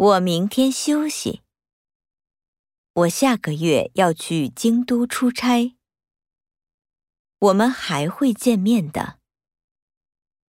我明天休息。我下个月要去京都出差。我们还会见面的。